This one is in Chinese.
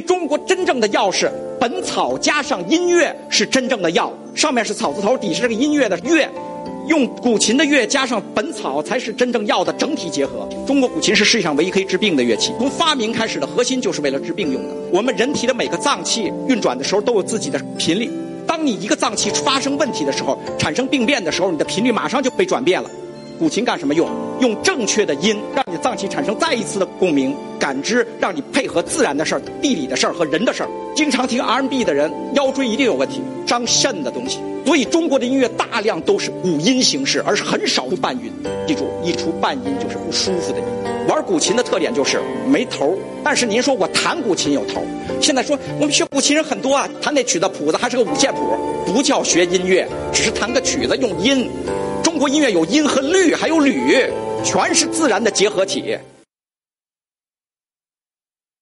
中国真正的药是本草加上音乐是真正的药，上面是草字头，底下这个音乐的乐，用古琴的乐加上本草才是真正药的整体结合。中国古琴是世界上唯一可以治病的乐器，从发明开始的核心就是为了治病用的。我们人体的每个脏器运转的时候都有自己的频率，当你一个脏器发生问题的时候，产生病变的时候，你的频率马上就被转变了。古琴干什么用？用正确的音，让你脏器产生再一次的共鸣、感知，让你配合自然的事儿、地理的事儿和人的事儿。经常听 R&B 的人，腰椎一定有问题，伤肾的东西。所以中国的音乐大量都是五音形式，而是很少出半音。记住，一出半音就是不舒服的音。玩古琴的特点就是没头儿，但是您说我弹古琴有头儿。现在说我们学古琴人很多啊，弹那曲子谱子还是个五线谱，不叫学音乐，只是弹个曲子用音。中国音乐有音和律，还有律，全是自然的结合体。